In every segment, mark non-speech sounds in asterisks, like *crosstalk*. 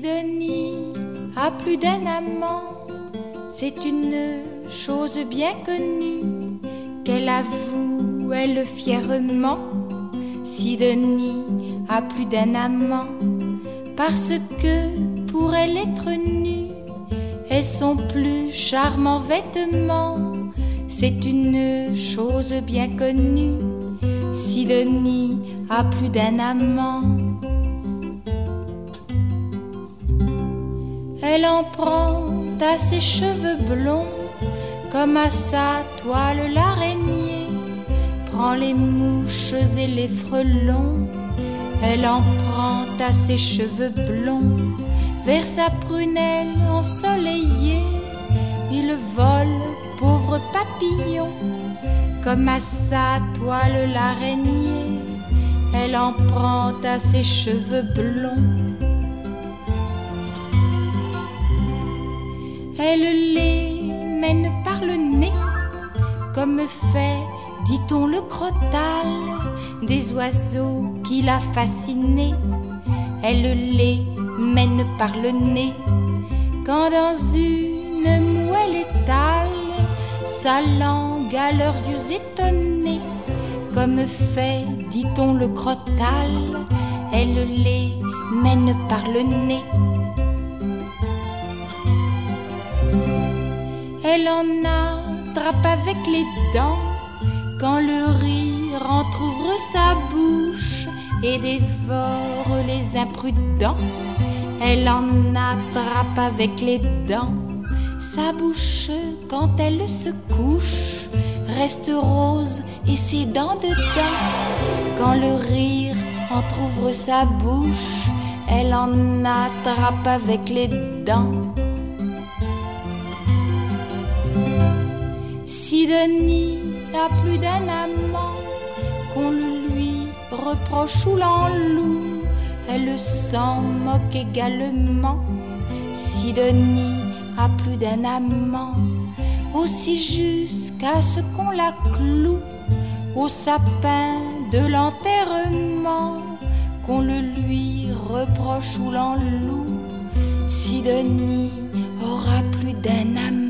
Si Denis a plus d'un amant, c'est une chose bien connue qu'elle avoue, elle fièrement. Si Denis a plus d'un amant, parce que pour elle être nue est son plus charmant vêtement. C'est une chose bien connue. Si Denis a plus d'un amant, elle en prend à ses cheveux blonds comme à sa toile l'araignée prend les mouches et les frelons. Elle en prend à ses cheveux blonds vers sa prunelle ensoleillée. Il vole, pauvre papillon, comme à sa toile l'araignée. Elle en prend à ses cheveux blonds. Elle les mène par le nez, comme fait, dit-on, le crotal des oiseaux qui l'a fasciné. Elle les mène par le nez, quand dans une moelle étale sa langue à leurs yeux étonnés, comme fait, dit-on, le crotal, elle les mène par le nez. Elle en attrape avec les dents quand le rire entr'ouvre sa bouche et dévore les imprudents. Elle en attrape avec les dents sa bouche quand elle se couche reste rose et ses dents dedans. Quand le rire entr'ouvre sa bouche, elle en attrape avec les dents. Si a plus d'un amant, qu'on le lui reproche ou l'enloue, elle s'en moque également. Si a plus d'un amant, aussi jusqu'à ce qu'on la cloue au sapin de l'enterrement, qu'on le lui reproche ou l'enloue. Si Denis aura plus d'un amant,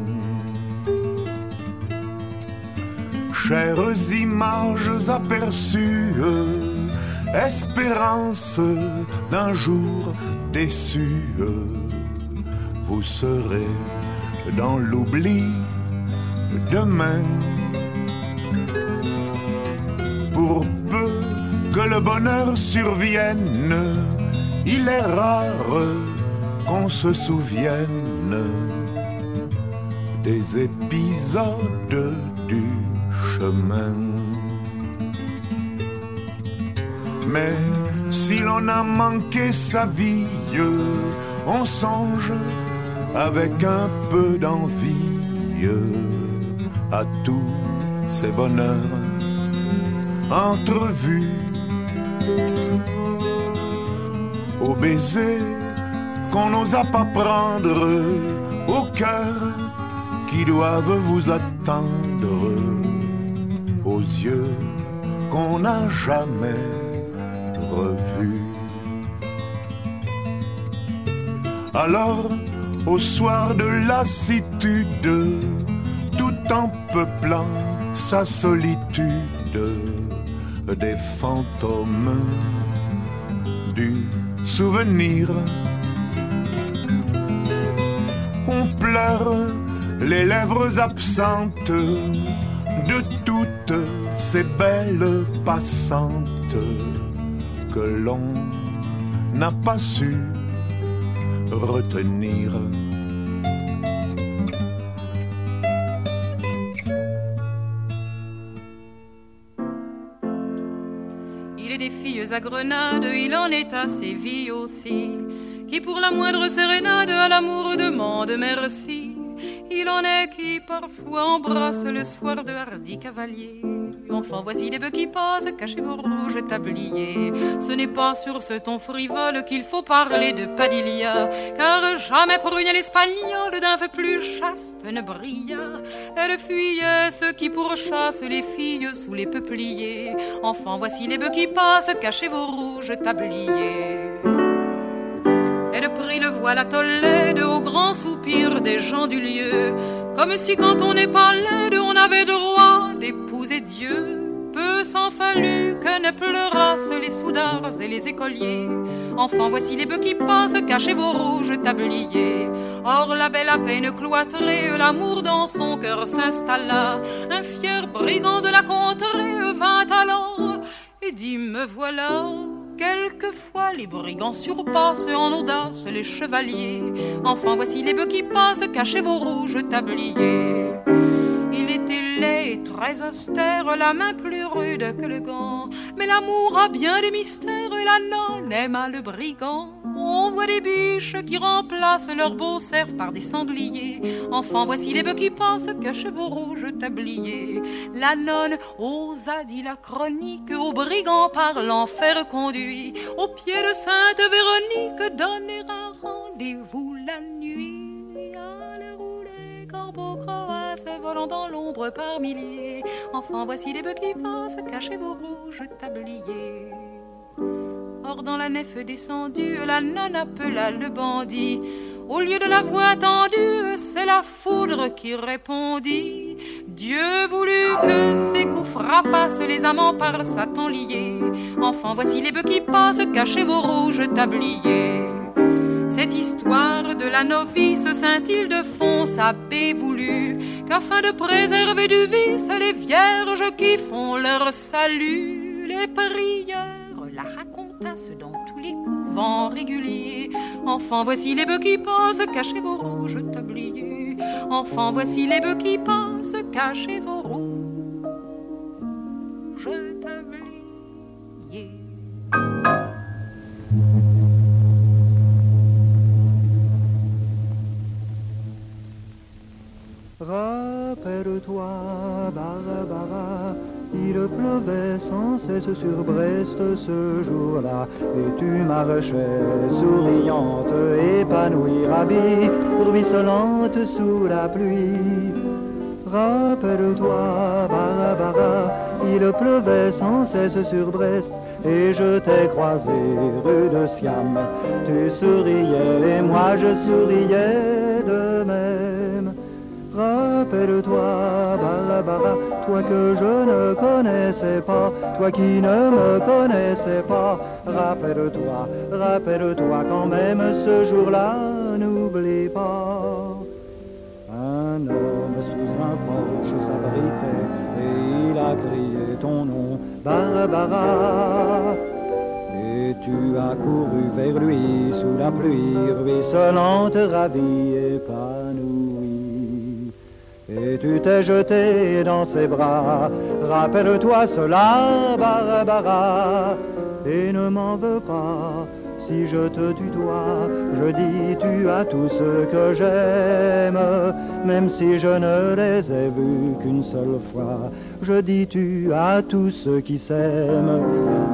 Chères images aperçues, espérance d'un jour déçu, vous serez dans l'oubli demain. Pour peu que le bonheur survienne, il est rare qu'on se souvienne des épisodes du Mais si l'on a manqué sa vie, on songe avec un peu d'envie à tous ces bonheurs entrevus, au baiser qu'on n'osa pas prendre, au cœur qui doivent vous attendre, yeux qu'on n'a jamais revus. Alors, au soir de lassitude, tout en peuplant sa solitude, des fantômes du souvenir. On pleure les lèvres absentes de toutes ces belles passantes que l'on n'a pas su retenir. Il est des filles à Grenade, il en est à Séville aussi, qui pour la moindre sérénade à l'amour demande merci. Il en est qui parfois embrassent le soir de hardis cavaliers Enfin, voici des bœufs qui passent, cachez vos rouges tabliers. Ce n'est pas sur ce ton frivole qu'il faut parler de Padilla, car jamais pour une espagnole d'un feu plus chaste ne brilla. Elle fuyait ceux qui pourchassent les filles sous les peupliers. Enfin, voici les bœufs qui passent, cachez vos rouges tabliers. Prit le voile à de au grand soupir des gens du lieu, comme si quand on n'est pas laide, on avait droit d'épouser Dieu. Peu s'en fallut que ne pleurassent les soudards et les écoliers. Enfants, voici les bœufs qui passent, cachez vos rouges tabliers. Or, la belle à peine cloîtrée, l'amour dans son cœur s'installa. Un fier brigand de la contrée vint alors et dit Me voilà. Quelquefois les brigands surpassent en audace les chevaliers. Enfants, voici les bœufs qui passent, cachez vos rouges tabliers. Il était laid et très austère, la main plus rude que le gant. Mais l'amour a bien des mystères et la nonne aima le brigand. On voit des biches qui remplacent leurs beaux cerfs par des sangliers. Enfants, voici les bœufs qui passent, cachez vos rouges tabliers. La nonne osa dit la chronique, au brigand par l'enfer conduit. Au pied de Sainte Véronique, donner un rendez-vous la nuit corbeaux croassent, volant dans l'ombre par milliers. Enfin, voici les bœufs qui passent, cachez vos rouges tabliers. Or, dans la nef descendue, la nonne appela le bandit. Au lieu de la voix tendue, c'est la foudre qui répondit. Dieu voulut que ces coups frappassent les amants par Satan liés. Enfin, voici les bœufs qui passent, cachez vos rouges tabliers. Cette histoire de la novice scintille de fond paix voulu qu'afin de préserver du vice les vierges qui font leur salut, les prières la dans tous les couvents réguliers. Enfin, voici les bœufs qui passent, cachez vos rouges tabliers. Enfin, voici les bœufs qui passent, cachez vos rouges tabliers. Pleuvait sans cesse sur Brest ce jour-là, et tu marchais souriante, épanouie, ravie, ruisselante sous la pluie. Rappelle-toi, Barabara, il pleuvait sans cesse sur Brest et je t'ai croisé rue de Siam. Tu souriais et moi je souriais de même. Rappelle-toi, Barabara, toi que je ne connaissais pas, toi qui ne me connaissais pas. Rappelle-toi, rappelle-toi quand même ce jour-là, n'oublie pas. Un homme sous un porche s'abritait et il a crié ton nom, Barbara. Et tu as couru vers lui sous la pluie ruisselante, ravie, épanouie. Et tu t'es jeté dans ses bras, rappelle-toi cela, Barbara, et ne m'en veux pas si je te tutoie, je dis tu as tout ce que j'aime, même si je ne les ai vus qu'une seule fois. Je dis tu as tous ceux qui s'aiment,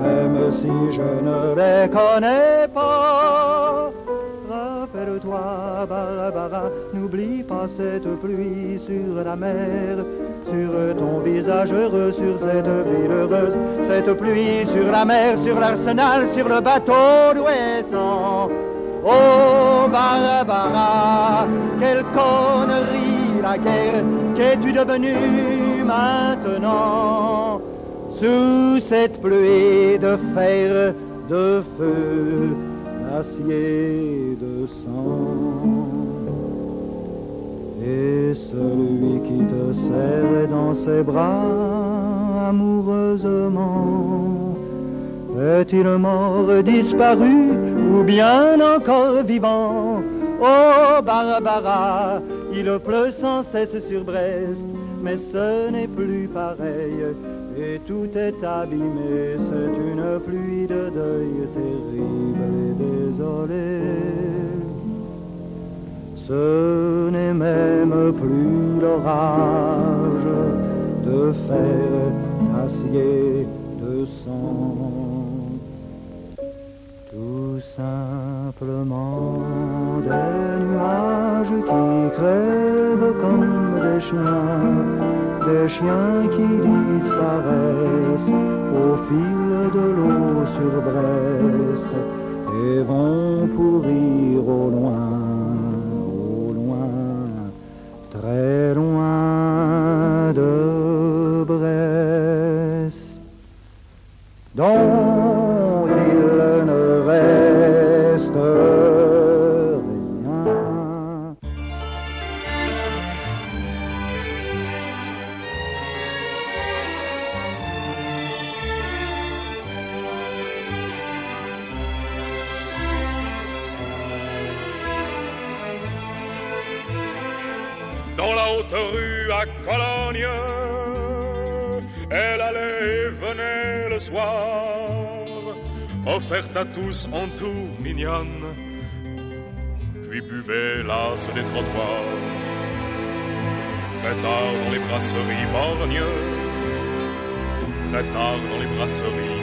même si je ne les connais pas. Rappelle-toi, Barbara, n'oublie pas cette pluie sur la mer sur ton visage heureux, sur cette ville heureuse, cette pluie sur la mer, sur l'arsenal, sur le bateau d'Ouessant. Oh Barbara, quelle connerie la guerre, qu'es-tu devenue maintenant? Sous cette pluie de fer, de feu, d'acier, de sang. Et celui qui te serre dans ses bras amoureusement, est-il mort, disparu ou bien encore vivant? Oh Barbara, il pleut sans cesse sur Brest, mais ce n'est plus pareil, et tout est abîmé, c'est une pluie de deuil terrible Ce n'est même plus l'orage de fer, d'acier, de sang. Tout simplement des nuages qui crèvent comme des chiens, des chiens qui disparaissent au fil de l'eau sur Brest et vont pourrir au loin très loin de Brest, le soir, offerte à tous en tout mignonne, puis buvait l'as des trottoirs. Très tard dans les brasseries borgnes, très tard dans les brasseries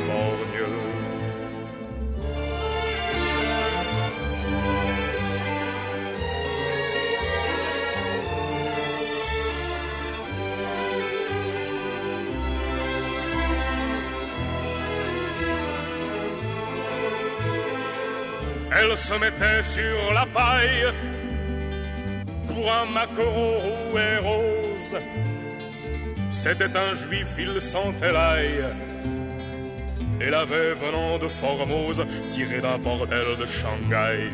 Se mettait sur la paille pour un maquereau roux et rose. C'était un juif, il sentait l'ail. Elle avait venant de Formose, tiré d'un bordel de Shanghai.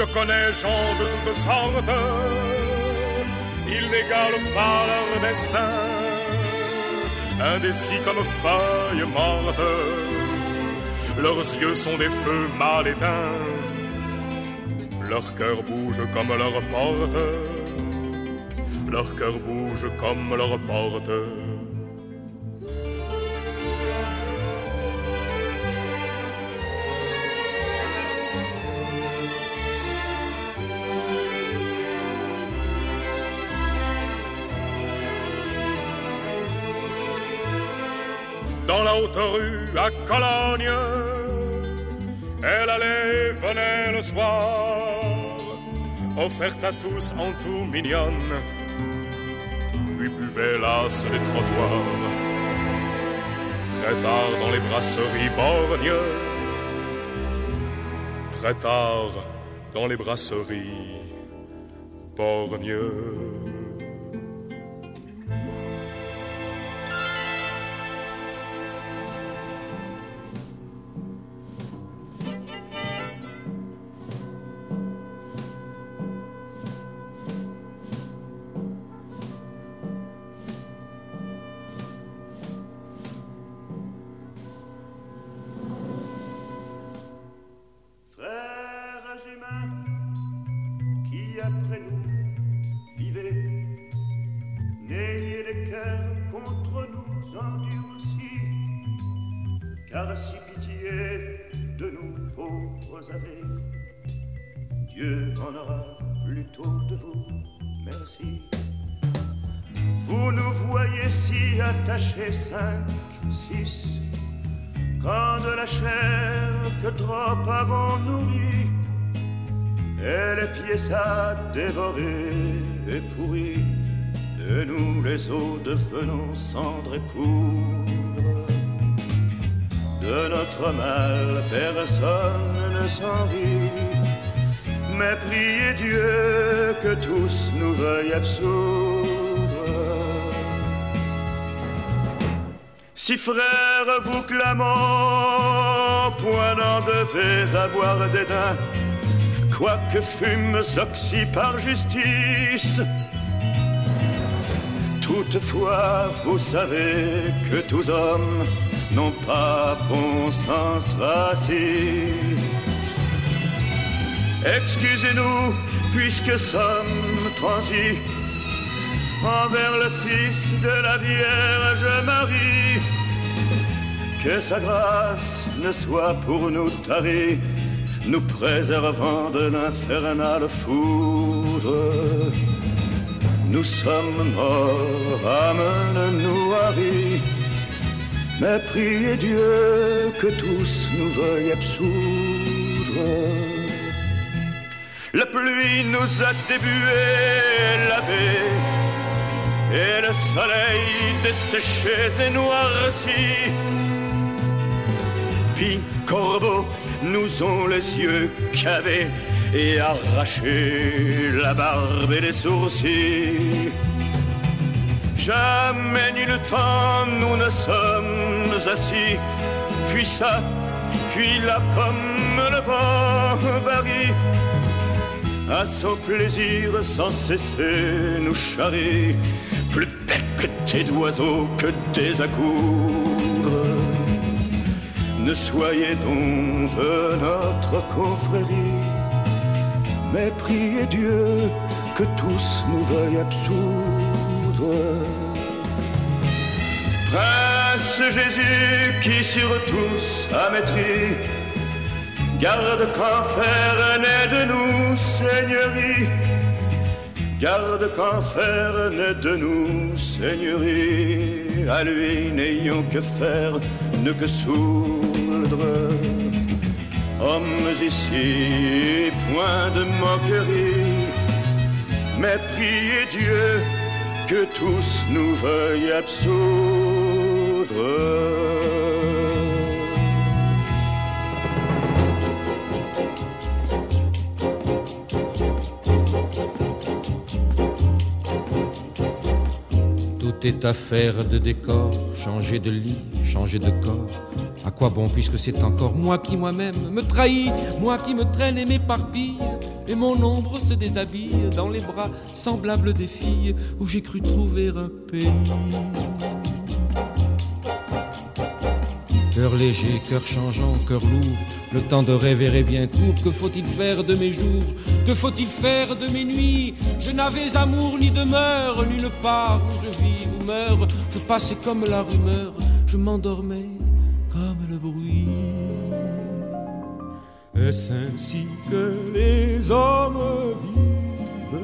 Je connais gens de toutes sortes, ils n'égalent pas leur destin, indécis comme feuilles mortes. Leurs yeux sont des feux mal éteints, leur cœur bouge comme leur porte, leur cœur bouge comme leur porte. Haute rue à Cologne. Elle allait, venait le soir, offerte à tous en tout mignonne, puis buvait là sur les trottoirs. Très tard dans les brasseries borgnes, très tard dans les brasseries borgnes. De nous les eaux devenons cendres et poudre. De notre mal, personne ne s'en mais priez Dieu que tous nous veuillent absoudre. Si frère vous clamant, point n'en devez avoir dédain, quoique fûmes oxy par justice. Toutefois, vous savez que tous hommes n'ont pas bon sens facile. Excusez-nous, puisque sommes transis envers le Fils de la Vierge Marie. Que sa grâce ne soit pour nous tarie, nous préservant de l'infernale foudre. Nous sommes morts, amène-nous à vie. Mais priez Dieu que tous nous veuillent absoudre. La pluie nous a débué, lavé et le soleil desséché et noirci. Puis corbeaux nous ont les yeux cavés et arraché la barbe et les sourcils. Jamais ni le temps nous ne sommes assis, puis ça, puis là comme le vent varie. À son plaisir sans cesser nous charrie plus tes d'oiseaux que des accoudres. Ne soyez donc de notre confrérie, mais priez Dieu que tous nous veuillent absoudre. Prince Jésus qui sur tous a maîtrise, garde qu'enfer naît de nous, Seigneurie Garde qu'enfer n'est de nous, Seigneurie, à lui n'ayons que faire, ne que soudre. Hommes ici, point de moquerie, mais priez Dieu que tous nous veuillent absoudre. est affaire de décor, changer de lit, changer de corps. Quoi bon puisque c'est encore moi qui moi-même me trahis, moi qui me traîne et m'éparpille, et mon ombre se déshabille dans les bras semblables des filles où j'ai cru trouver un pays. Cœur léger, cœur changeant, cœur lourd, le temps de rêver est bien court. Que faut-il faire de mes jours? Que faut-il faire de mes nuits? Je n'avais amour ni demeure, nulle part où je vis ou meurs. Je passais comme la rumeur, je m'endormais le bruit. Est-ce ainsi que les hommes vivent?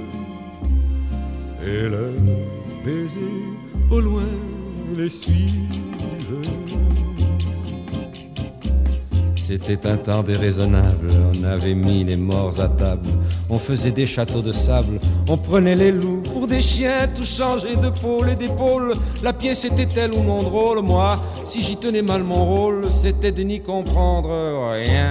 Et le baiser au loin les suivent C'était un temps déraisonnable, on avait mis les morts à table, on faisait des châteaux de sable, on prenait les loups pour des chiens, tout changé de pôle et d'épaule. La pièce était telle ou non drôle, moi, si j'y tenais mal mon rôle, c'était de n'y comprendre rien.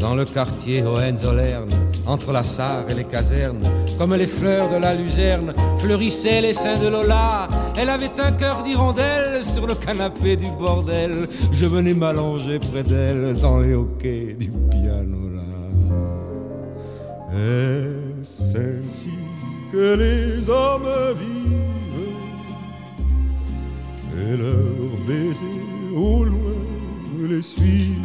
Dans le quartier Hohenzollern, entre la Sarre et les casernes, comme les fleurs de la luzerne, fleurissaient les seins de Lola. Elle avait un cœur d'hirondelle sur le canapé du bordel. Je venais m'allonger près d'elle dans les hoquets du piano là. Est-ce ainsi que les hommes vivent? Et leurs baisers au loin les suivent?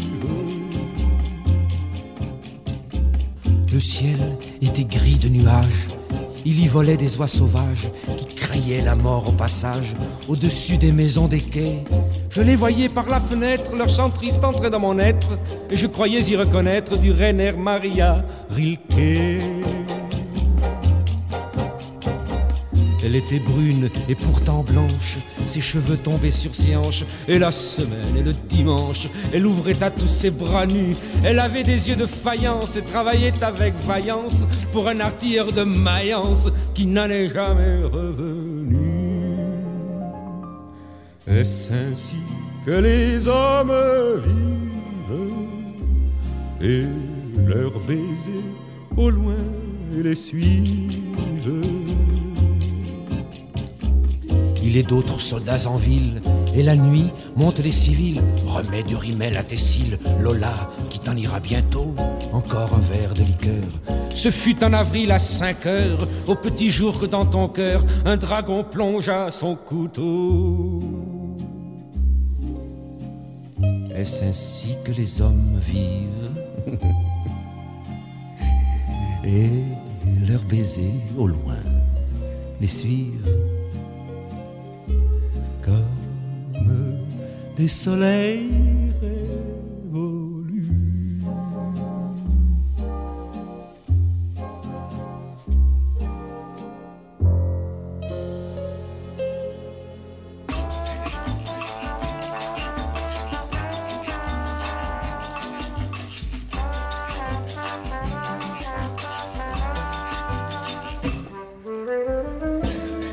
Le ciel était gris de nuages. Il y volait des oies sauvages qui la mort au passage au-dessus des maisons des quais. Je les voyais par la fenêtre, leur chant triste entrait dans mon être et je croyais y reconnaître du Rainer Maria Rilke. Elle était brune et pourtant blanche, ses cheveux tombaient sur ses hanches, et la semaine et le dimanche, elle ouvrait à tous ses bras nus. Elle avait des yeux de faïence et travaillait avec vaillance pour un artilleur de Mayence qui est jamais revenu. Est-ce ainsi que les hommes vivent et leurs baisers au loin les suivent? Il est d'autres soldats en ville, et la nuit montent les civils. Remets du rimel à tes cils, Lola, qui t'en ira bientôt. Encore un verre de liqueur. Ce fut en avril à 5 heures, au petit jour que dans ton cœur, un dragon plongea son couteau. Est-ce ainsi que les hommes vivent? *laughs* Et leurs baisers au loin les suivent des soleils révolus.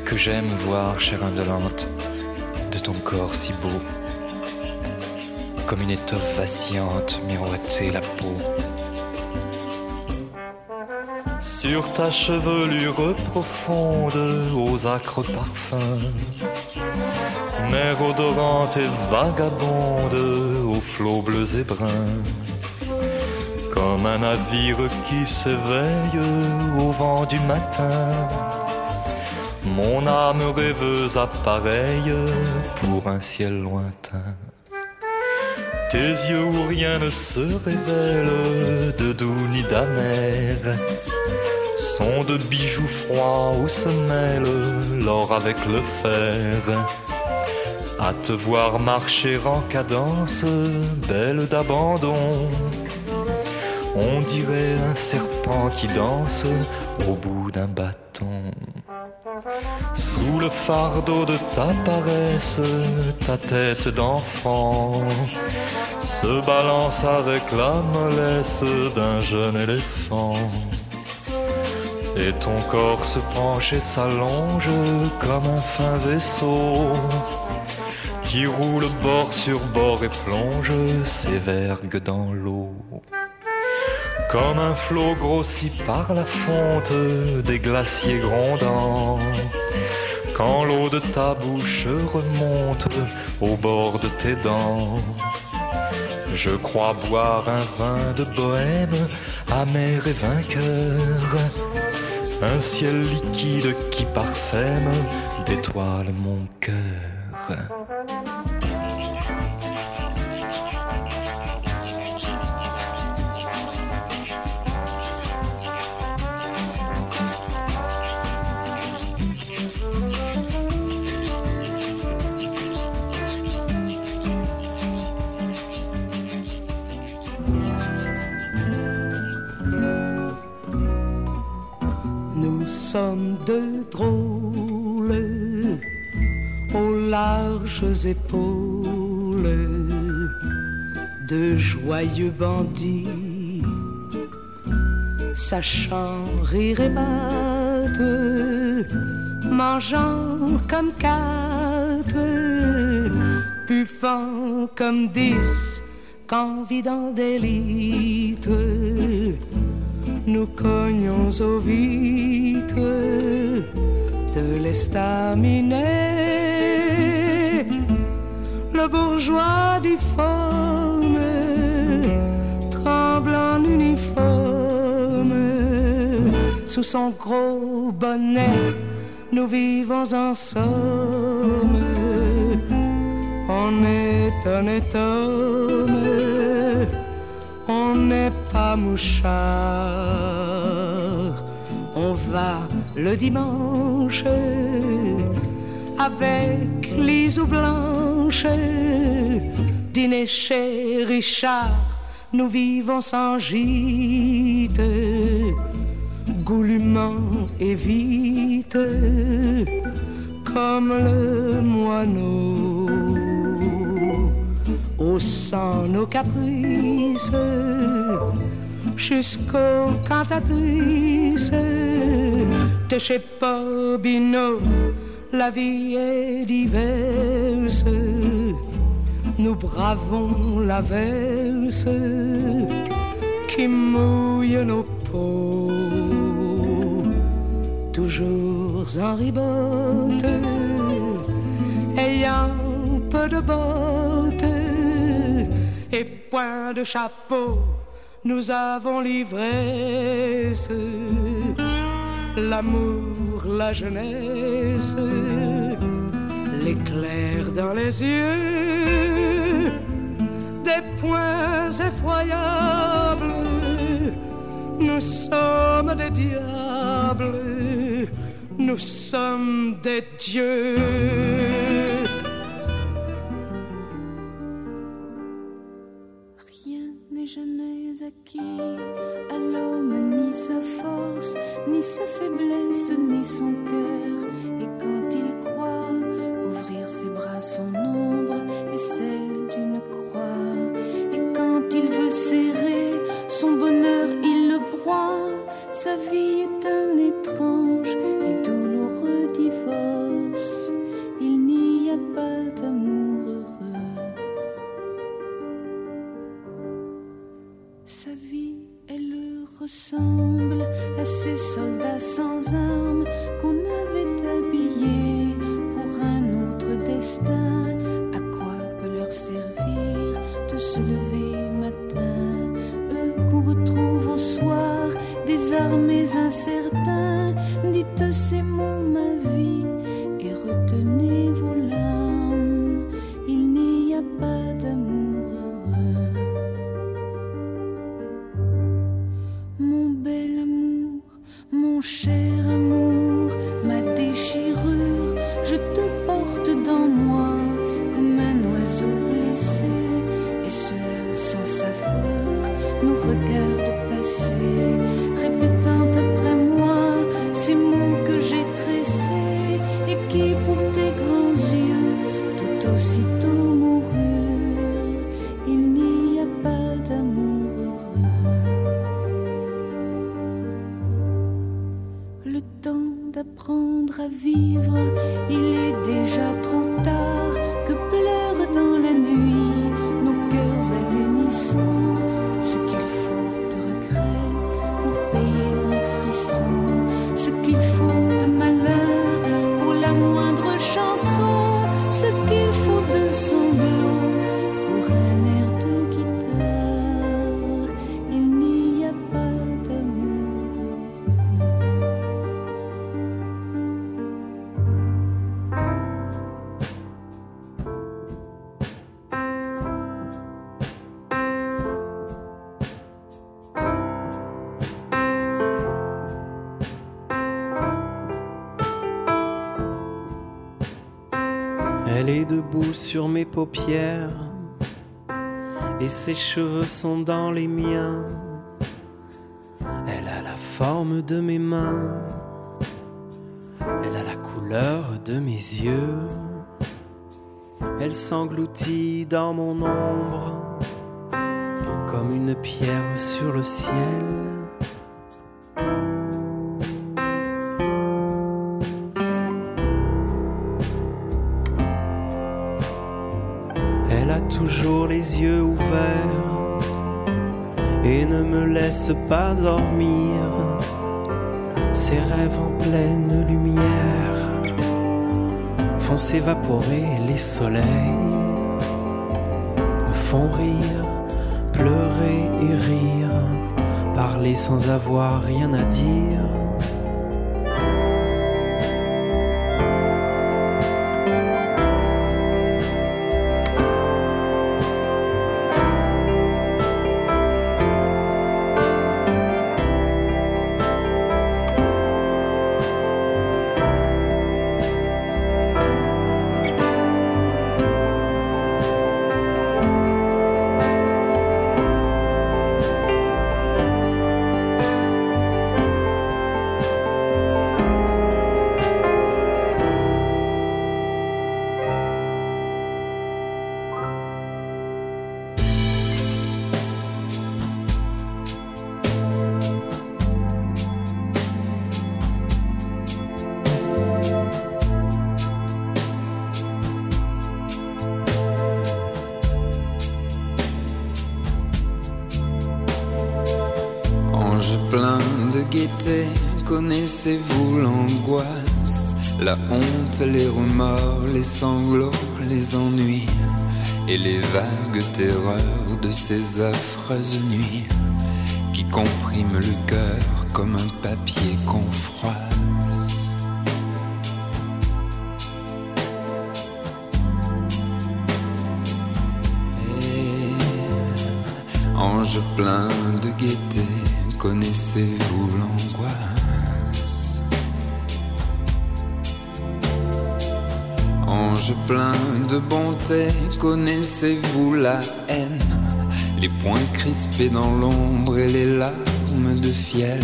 Que j'aime voir, chère indolente, de ton corps si beau, comme une étoffe vacillante miroiter la peau. Sur ta chevelure profonde, aux acres parfums, mer odorante et vagabonde, aux flots bleus et bruns, comme un navire qui s'éveille au vent du matin. Mon âme rêveuse appareille pour un ciel lointain. Tes yeux où rien ne se révèle de doux ni d'amer sont de bijoux froids où se mêle l'or avec le fer. À te voir marcher en cadence, belle d'abandon, on dirait un serpent qui danse au bout d'un bâton. Sous le fardeau de ta paresse, ta tête d'enfant se balance avec la mollesse d'un jeune éléphant. Et ton corps se penche et s'allonge comme un fin vaisseau qui roule bord sur bord et plonge ses vergues dans l'eau. Comme un flot grossi par la fonte des glaciers grondants. Quand l'eau de ta bouche remonte au bord de tes dents. Je crois boire un vin de bohème, amer et vainqueur. Un ciel liquide qui parsème d'étoiles mon cœur. Sommes deux drôles aux larges épaules de joyeux bandits, sachant rire et battre, mangeant comme quatre, puffant comme dix, qu'envidant des litres, nous cognons aux vitres de l'estaminet, le bourgeois difforme tremble en uniforme. Sous son gros bonnet. Nous vivons en somme, on est honnête homme, n'est pas mouchard, on va le dimanche avec l'isou blanche. Dîner chez Richard nous vivons sans gîte. Goulûment et vite comme le moineau au sang nos caprices jusqu'aux cantatrices. De chez Bobino, la vie est diverse. Nous bravons la verse qui mouille nos peaux, toujours en ribote, ayant peu de bottes et point de chapeau. Nous avons l'ivresse l'amour, la jeunesse, l'éclair dans les yeux, des points effroyables. Nous sommes des diables, nous sommes des dieux. N'est jamais acquis à l'homme ni sa force, ni sa faiblesse, ni son cœur. Paupières et ses cheveux sont dans les miens. Elle a la forme de mes mains, elle a la couleur de mes yeux. Elle s'engloutit dans mon ombre comme une pierre sur le ciel. Me laisse pas dormir. Ses rêves en pleine lumière font s'évaporer les soleils, me font rire, pleurer et rire, parler sans avoir rien à dire. La honte, les remords, les sanglots, les ennuis et les vagues terreurs de ces affreuses nuits qui compriment le cœur comme un papier qu'on froisse. Ange plein de gaieté, connaissez-vous l'angoisse? Plein de bonté, connaissez-vous la haine? Les poings crispés dans l'ombre et les larmes de fiel.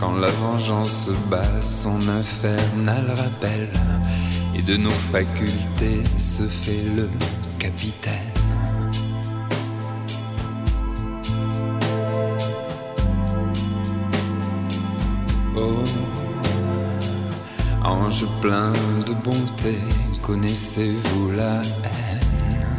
Quand la vengeance bat son infernal rappel. Et de nos facultés se fait le capitaine plein de bonté, connaissez-vous la haine?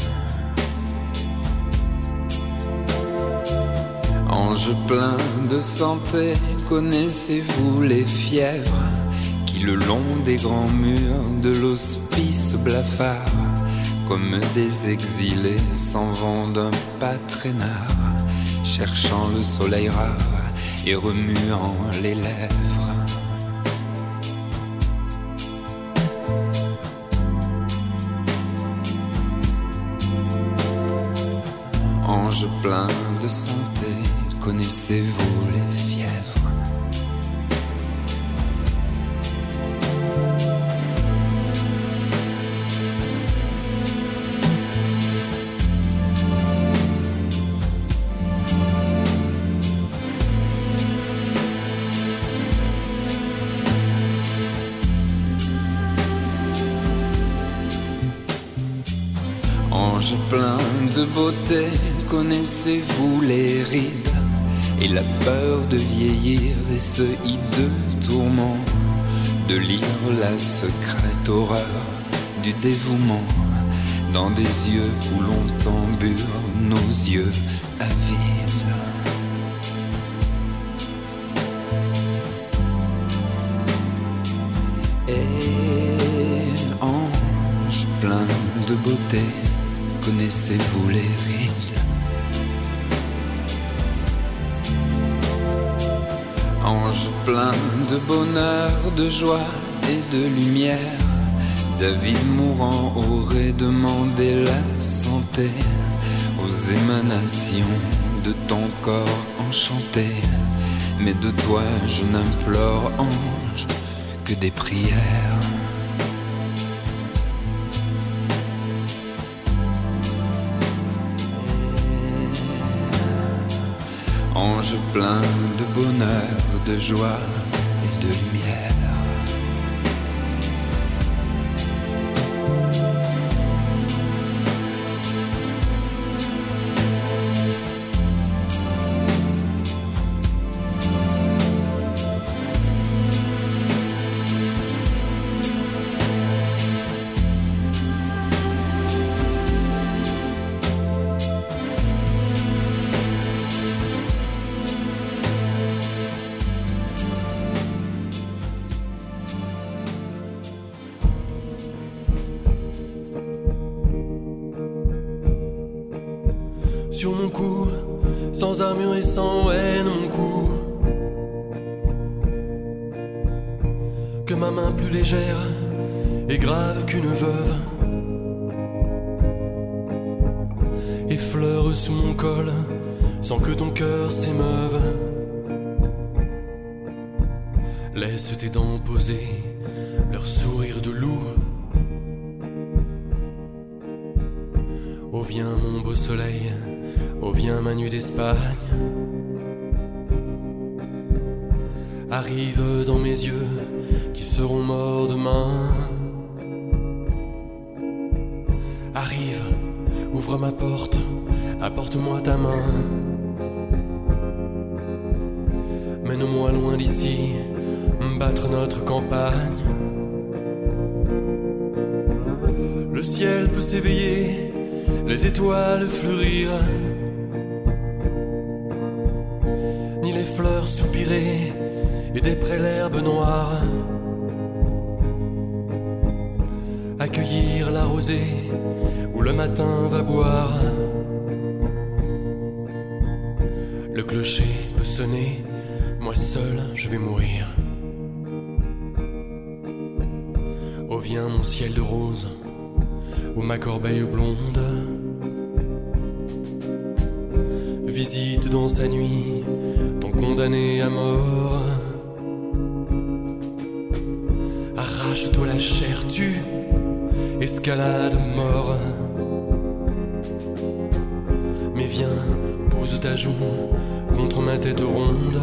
Ange plein de santé, connaissez-vous les fièvres qui le long des grands murs de l'hospice blafard comme des exilés s'en vont d'un pas traînard, cherchant le soleil rare et remuant les lèvres. Plein de santé, connaissez-vous peur de vieillir et ce hideux tourment de lire la secrète horreur du dévouement dans des yeux où l'on tambure nos yeux avides. Et ange plein de beauté, connaissez-vous les rides de bonheur, de joie et de lumière, David mourant aurait demandé la santé aux émanations de ton corps enchanté. Mais de toi je n'implore, ange, que des prières. Ange plein de bonheur, de joie de lumière. Le ciel peut s'éveiller, les étoiles fleurir, ni les fleurs soupirer et des l'herbe noire. Accueillir la rosée où le matin va boire. Le clocher peut sonner, moi seul je vais mourir. Oh viens mon ciel de rose, ou ma corbeille blonde. Visite dans sa nuit ton condamné à mort. Arrache-toi la chair, tu escalade mort. Mais viens, pose ta joue contre ma tête ronde.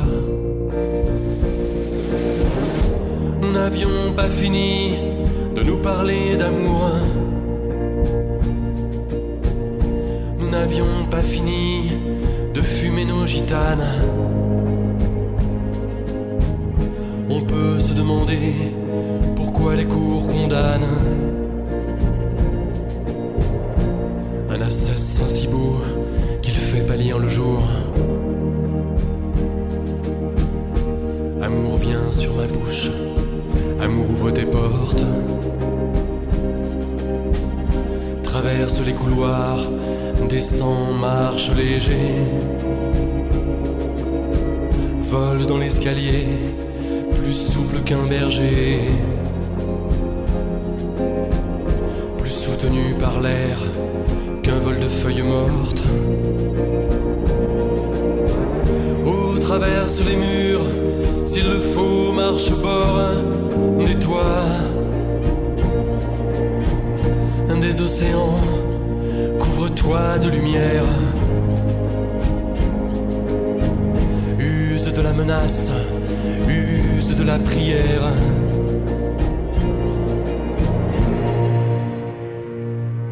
Nous n'avions pas fini de nous parler d'amour. N'avions pas fini de fumer nos gitanes. On peut se demander pourquoi les cours condamnent un assassin si beau qu'il fait pâlir le jour. Amour vient sur ma bouche, amour ouvre tes portes. Traverse les couloirs, descend, marche léger. Vole dans l'escalier, plus souple qu'un berger. Plus soutenu par l'air qu'un vol de feuilles mortes. Oh, traverse les murs, s'il le faut, marche bord des toits, des océans, couvre-toi de lumière. Use de la menace, use de la prière.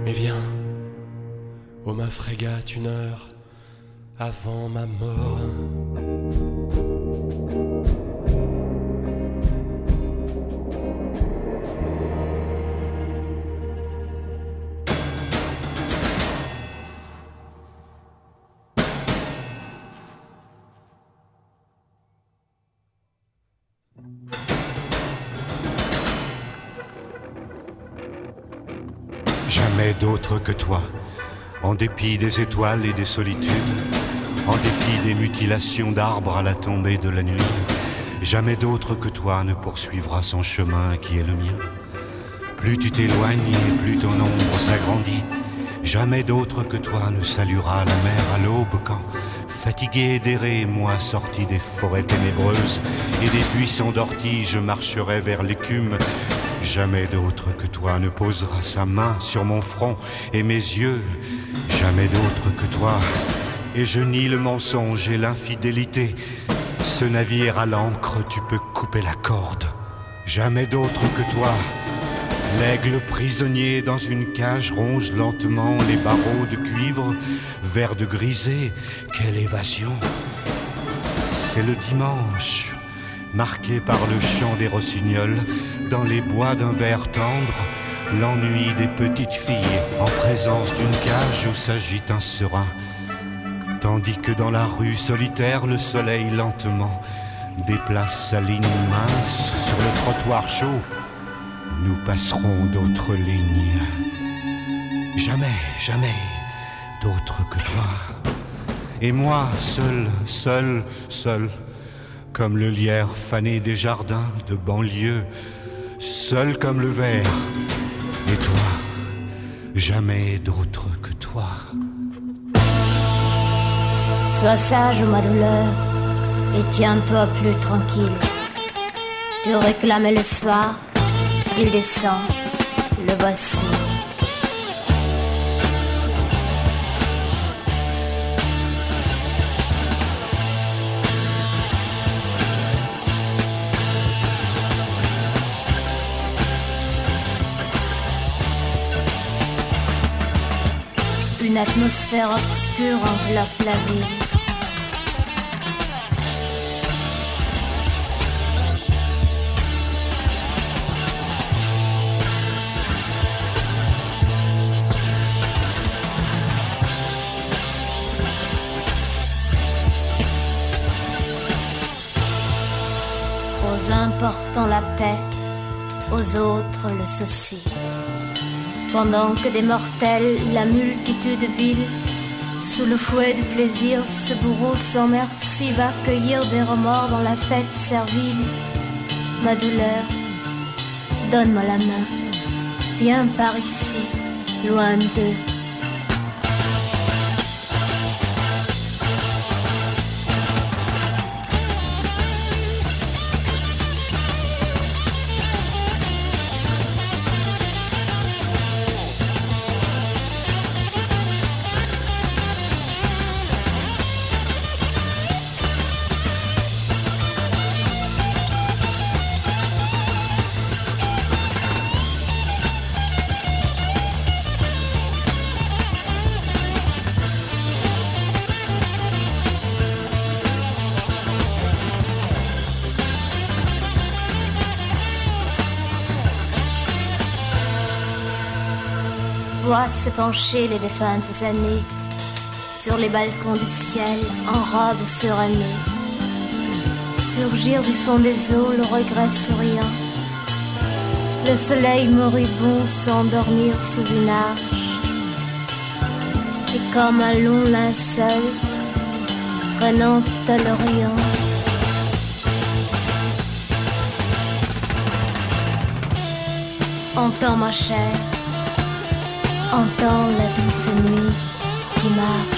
Mais viens, ô ma frégate, une heure avant ma mort. Dépit des étoiles et des solitudes, en dépit des mutilations d'arbres à la tombée de la nuit, jamais d'autre que toi ne poursuivra son chemin qui est le mien. Plus tu t'éloignes et plus ton ombre s'agrandit, jamais d'autre que toi ne saluera la mer à l'aube quand, fatigué d'errer, moi sorti des forêts ténébreuses et des buissons d'orties, je marcherai vers l'écume Jamais d'autre que toi ne posera sa main sur mon front et mes yeux. Jamais d'autre que toi. Et je nie le mensonge et l'infidélité. Ce navire à l'ancre, tu peux couper la corde. Jamais d'autre que toi. L'aigle prisonnier dans une cage ronge lentement les barreaux de cuivre, vert de grisé. Quelle évasion! C'est le dimanche, marqué par le chant des rossignols, dans les bois d'un verre tendre, l'ennui des petites filles en présence d'une cage où s'agite un serin. Tandis que dans la rue solitaire, le soleil lentement déplace sa ligne mince sur le trottoir chaud. Nous passerons d'autres lignes. Jamais, jamais, d'autre que toi. Et moi, seul, seul, seul, comme le lierre fané des jardins de banlieue, seul comme le verre. Et toi, jamais d'autre que toi. Sois sage, ma douleur, et tiens-toi plus tranquille. Tu réclamais le soir, il descend, le voici. Une atmosphère obscure enveloppe la ville. Aux uns portant la paix, aux autres le souci. Pendant que des mortels, la multitude vile, sous le fouet du plaisir, ce bourreau sans merci va cueillir des remords dans la fête servile. Ma douleur, donne-moi la main, viens par ici, loin d'eux. Se pencher les défuntes années sur les balcons du ciel en robe surannée. Surgir du fond des eaux le regret souriant. Le soleil moribond s'endormir sous une arche. Et comme un long linceul traînant à l'Orient. Entends ma chère entends la douce nuit qui marche.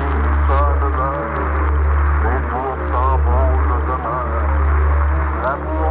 va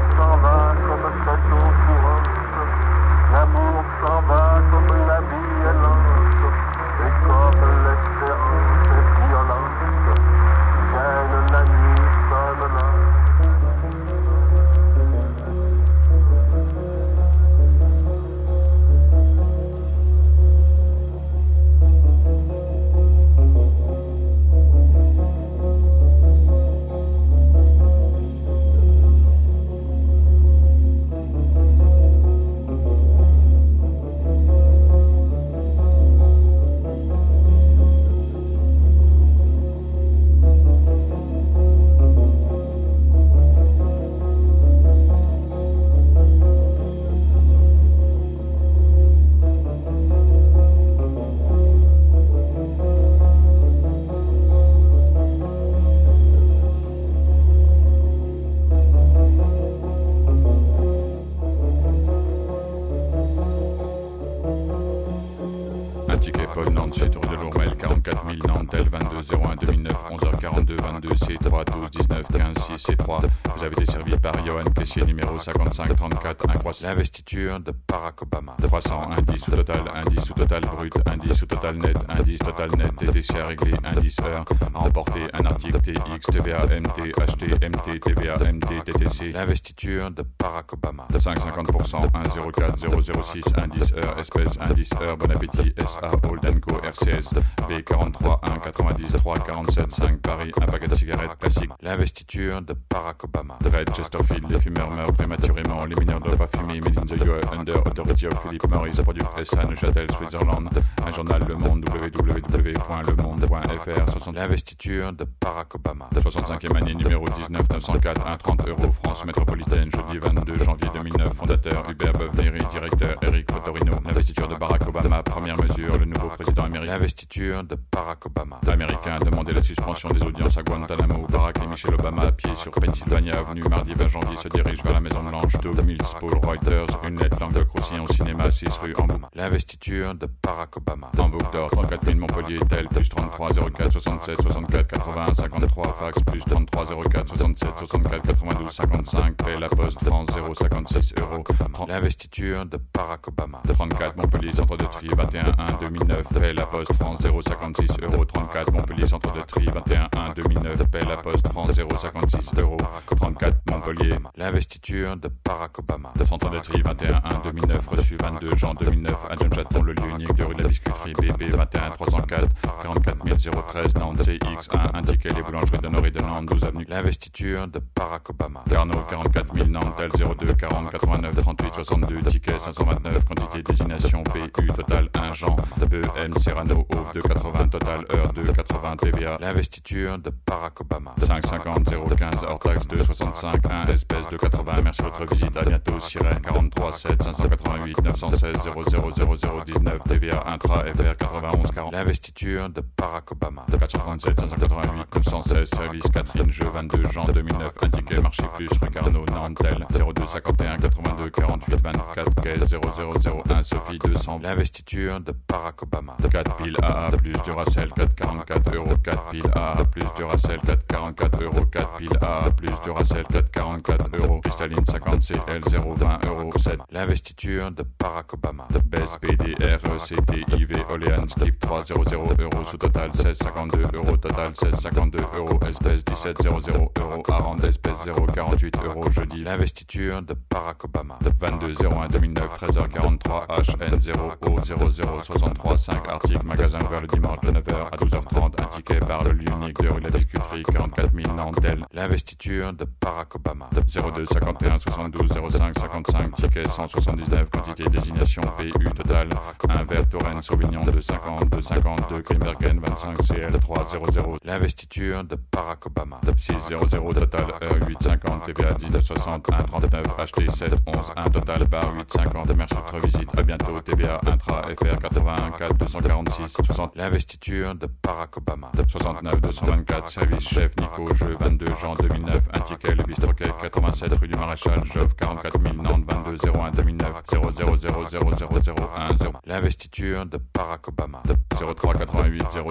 welcome, welcome. 4000 Nantel 22 01 2009 11h42 22 C3 12 19 15 6 C3. Vous avez été servi par Johan Caissier numéro 55 34 1 croissant. L'investiture de Barack Obama. 300 indice sous total indice sous total brut indice sous total net indice total net TTC à régler indice heure à emporter un article TX TVA MT HT MT TVA MT TTC. L'investiture de Barack Obama. 5 50% 104 006 indice heure espèce indice heure bon appétit SA Holdenco RCS BK B43 1 90 3 47 5 Paris un paquet de cigarettes classique l'investiture de Barack Obama. Red Chesterfield les fumeurs meurent prématurément les mineurs ne doivent pas fumer Made in the US under authority of Philip Morris produit SA Neuchâtel Switzerland. Un journal Le Monde www.lemonde.fr 60 l'investiture de Barack Obama. 65e année numéro 19 904 1 30 euros France métropolitaine jeudi 22 janvier 2009 fondateur Hubert Beuve-Méry directeur Eric Fotorino. L'investiture de Barack Obama première mesure le nouveau président américain. L'investiture de Barack Obama. L'américain a demandé la suspension des audiences à Guantanamo. Barack et Michelle Obama à pied sur Pennsylvania Avenue mardi 20 janvier se dirigent vers la Maison Blanche. Doug Mills Paul Reuters une lettre langue croustillant au cinéma 6 rue Hambourg l'investiture de Barack Obama. Hambourg d'or 34 000 Montpellier tel plus 33 04 67 64 81 53 fax plus 33 04 67 64 92 55 paie la poste France 056 euros. L'investiture de Barack Obama. 34 Montpellier centre de tri 21 1 2009 paie la poste France 056 euros 34 Montpellier centre de tri 21 1 2009 paie la poste France 056 euros 34 Montpellier. L'investiture de Barack Obama. Centre de tri 21 1 2009 reçu 22 Jean 2009 à John Chaton le lieu unique de rue de la biscuiterie BP 21 304 44 013 Nantes CX1 indiqué les boulangeries d'Honoré de Nantes 12 avenue l'investiture de Barack Obama. Carnot 44 000 Nantes tel 02 40 89 38 62 ticket 529 quantité désignation PU total 1 Jean BM Serrano Au 280 total heure 280 TVA l'investiture de Barack Obama. 550 015 hors taxe 265 1 espèce de 80 merci de votre visite. À bientôt Sirène 43 7 588 916 000019 TVA intra FR 91 40 l'investiture de Barack Obama. 437 588 916 service Catherine Jeu 22 Jean 2009 un ticket marché plus rue Carnot Nantel 02 51 82 48 24 caisse 0001 Sophie 200 l'investiture de Barack Obama. 4 piles AA plus Duracell 444 euros 4 piles AA plus Duracell 444 euros 4 piles AA plus Duracell 444 euros. Cristalline 50 CL 020 euros 7 l'investiture de Barack Obama. BES PD RECT IV Olean Skip 300 euros sous total 1652 euros total 1652 euros espèce 1700 euros Arande espèce 048 euros jeudi. L'investiture de Barack Obama. 22 01 2009 13h43 HN 0 O 00 63 5 article magasin ouvert le dimanche de 9h à 12h30 un ticket par le lieu unique de la biscuiterie 44 000 Nantel l'investiture de Barack Obama. 02 51 72 05 55 ticket 179 quantité désignation PU total un verre Torrent Sauvignon de 50 de 52 Grimbergen 25 CL 300 l'investiture de Barack Obama. 600 total heure 850 TVA 1960 139 HT 7 11 1 total bar 850 merci de votre visite. À bientôt TVA intra FR 81 4 246 60 l'investiture de Barack Obama. 69 224 service chef Nico jeu 22 Jean 2009 un ticket le bistroquet 87 rue du Maréchal Jove 44 000 Nantes 22 01 2009 000 00010 l'investiture de Barack Obama. 03 88 0000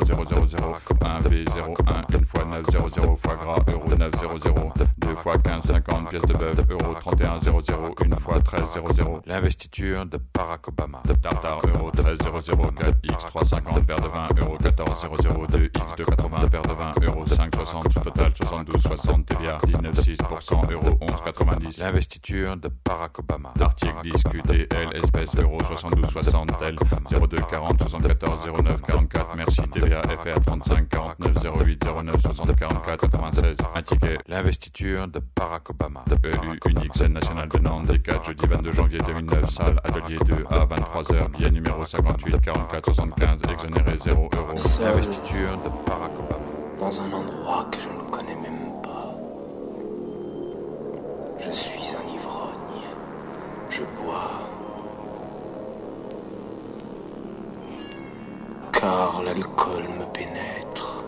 1 V01 une fois 900 foie gras euro 900 deux fois 15 50 pièces de bœuf euro 31 00 une fois 13 00 l'investiture de Barack Obama. Tartare euro 13 00 4 x 350 verre de vin euro 14 002 x 280 verre de vin euro 5 60 sous total 72 60 TVA 19 6% euro 11 90 l'investiture de Barack Obama. Article discuté L espèce euro 72 60 tel 02 40 74 09 44 merci TVA FR 35 49 08 09 60 44 96 un ticket. L'investiture de Barack Obama EU unique scène nationale de Nantes des 4 jeudi 22 janvier 2009 salle atelier 2 à 23h billet numéro 58 44 75 exonéré 0 de Barack Obama dans un endroit que je ne connais même pas je suis un ivrogne je bois car l'alcool me pénètre.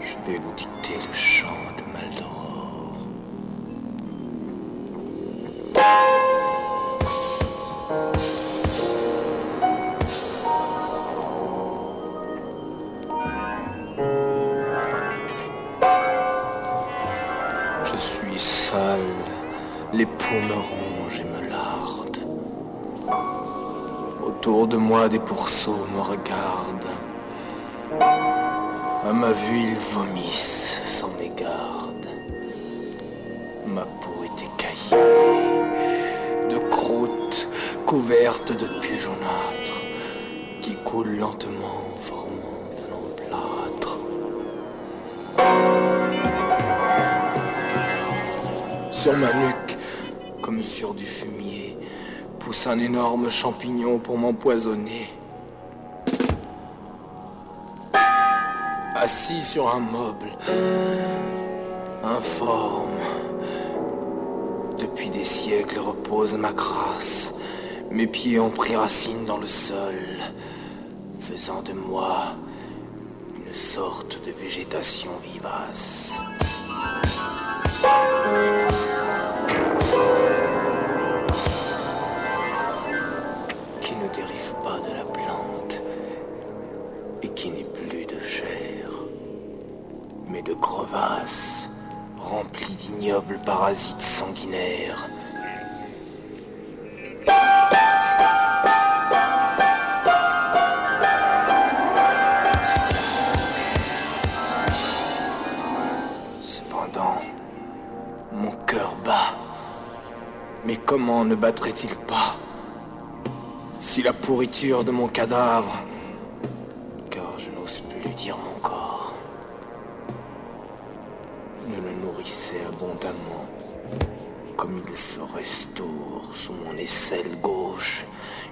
Je vais vous dicter le chant de Maldoror. Peau me ronge et me larde. Autour de moi des pourceaux me regardent. À ma vue ils vomissent sans mégarde. Ma peau est écaillée de croûte couverte de pus qui coule lentement formant un emplâtre. Sur ma nuque, comme sur du fumier, pousse un énorme champignon pour m'empoisonner. Assis sur un meuble, informe, depuis des siècles repose ma grâce. Mes pieds ont pris racine dans le sol, faisant de moi une sorte de végétation vivace. Crevasses remplies d'ignobles parasites sanguinaires. Cependant, mon cœur bat. Mais comment ne battrait-il pas si la pourriture de mon cadavre,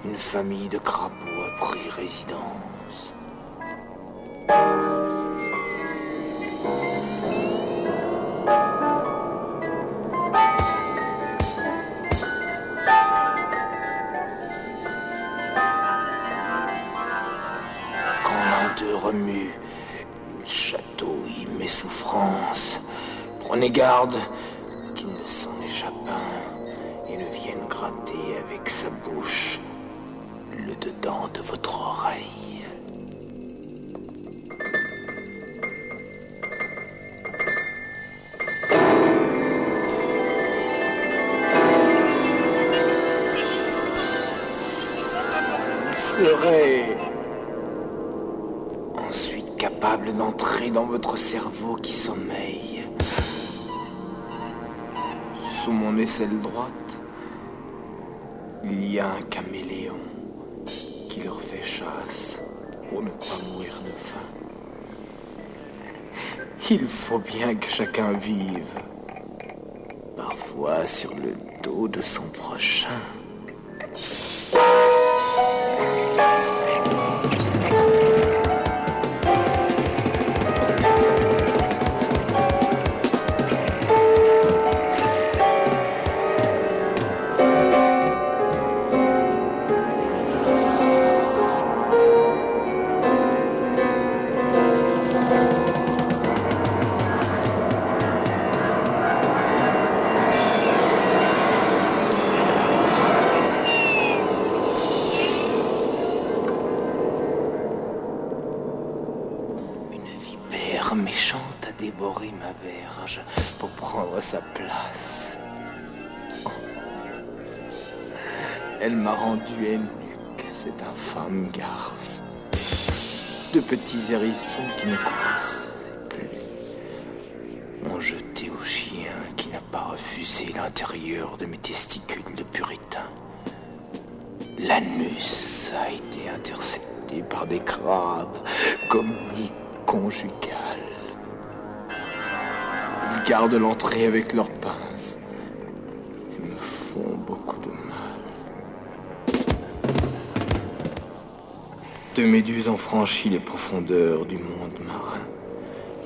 une famille de crapauds a pris résidence. Quand l'un d'eux remue, il chatouille mes souffrances. Prenez garde qu'il ne s'en échappe un et ne vienne gratter avec sa bouche dedans de votre oreille. Il serait ensuite capable d'entrer dans votre cerveau qui sommeille. Sous mon aisselle droite, il y a un caméléon pour ne pas mourir de faim. Il faut bien que chacun vive, parfois sur le dos de son prochain. Pas refusé l'intérieur de mes testicules de puritain. L'anus a été intercepté par des crabes communiques conjugales. Ils gardent l'entrée avec leurs pinces et me font beaucoup de mal. De méduses ont franchi les profondeurs du monde marin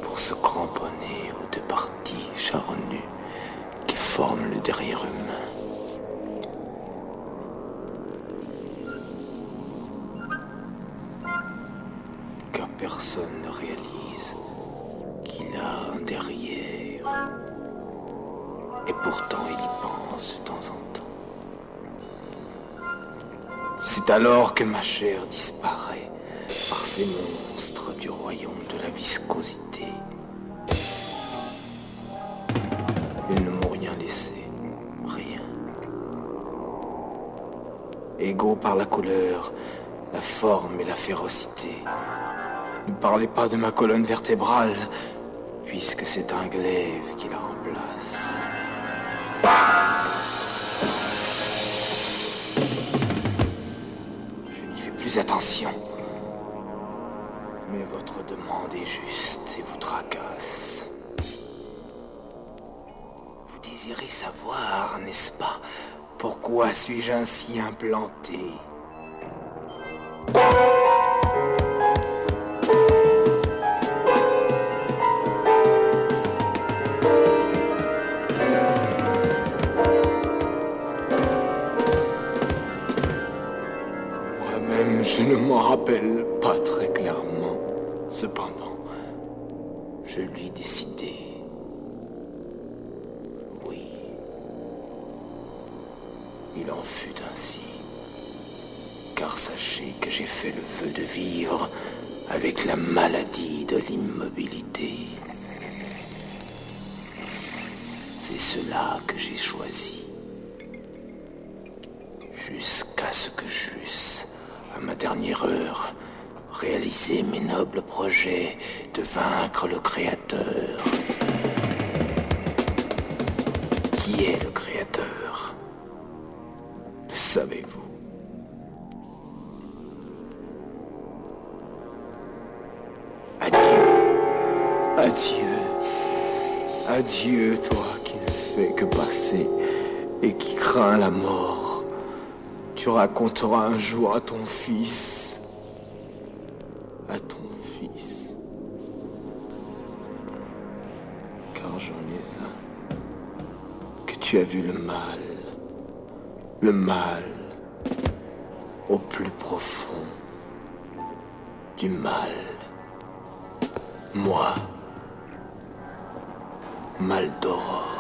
pour se cramponner derrière humain. car personne ne réalise qu'il a un derrière. Et pourtant il y pense de temps en temps. C'est alors que ma chair disparaît par ces monstres du royaume de la viscosité. Égaux par la couleur, la forme et la férocité. Ne parlez pas de ma colonne vertébrale, puisque c'est un glaive qui la remplace. Je n'y fais plus attention. Mais votre demande est juste et vous tracasse. Vous désirez savoir, n'est-ce pas, pourquoi suis-je ainsi implanté? Moi-même, je ne m'en rappelle pas très clairement. Cependant, je lui décidé. Il en fut ainsi. Car sachez que j'ai fait le vœu de vivre avec la maladie de l'immobilité. C'est cela que j'ai choisi. Jusqu'à ce que j'eusse, à ma dernière heure, réalisé mes nobles projets de vaincre le Créateur. Qui est le Créateur? Savez-vous? Adieu. Adieu. Adieu, toi qui ne fais que passer et qui crains la mort. Tu raconteras un jour à ton fils. À ton fils. Car j'en ai un. Que tu as vu le mal. Le mal. Au plus profond. Du mal. Moi. Maldoror.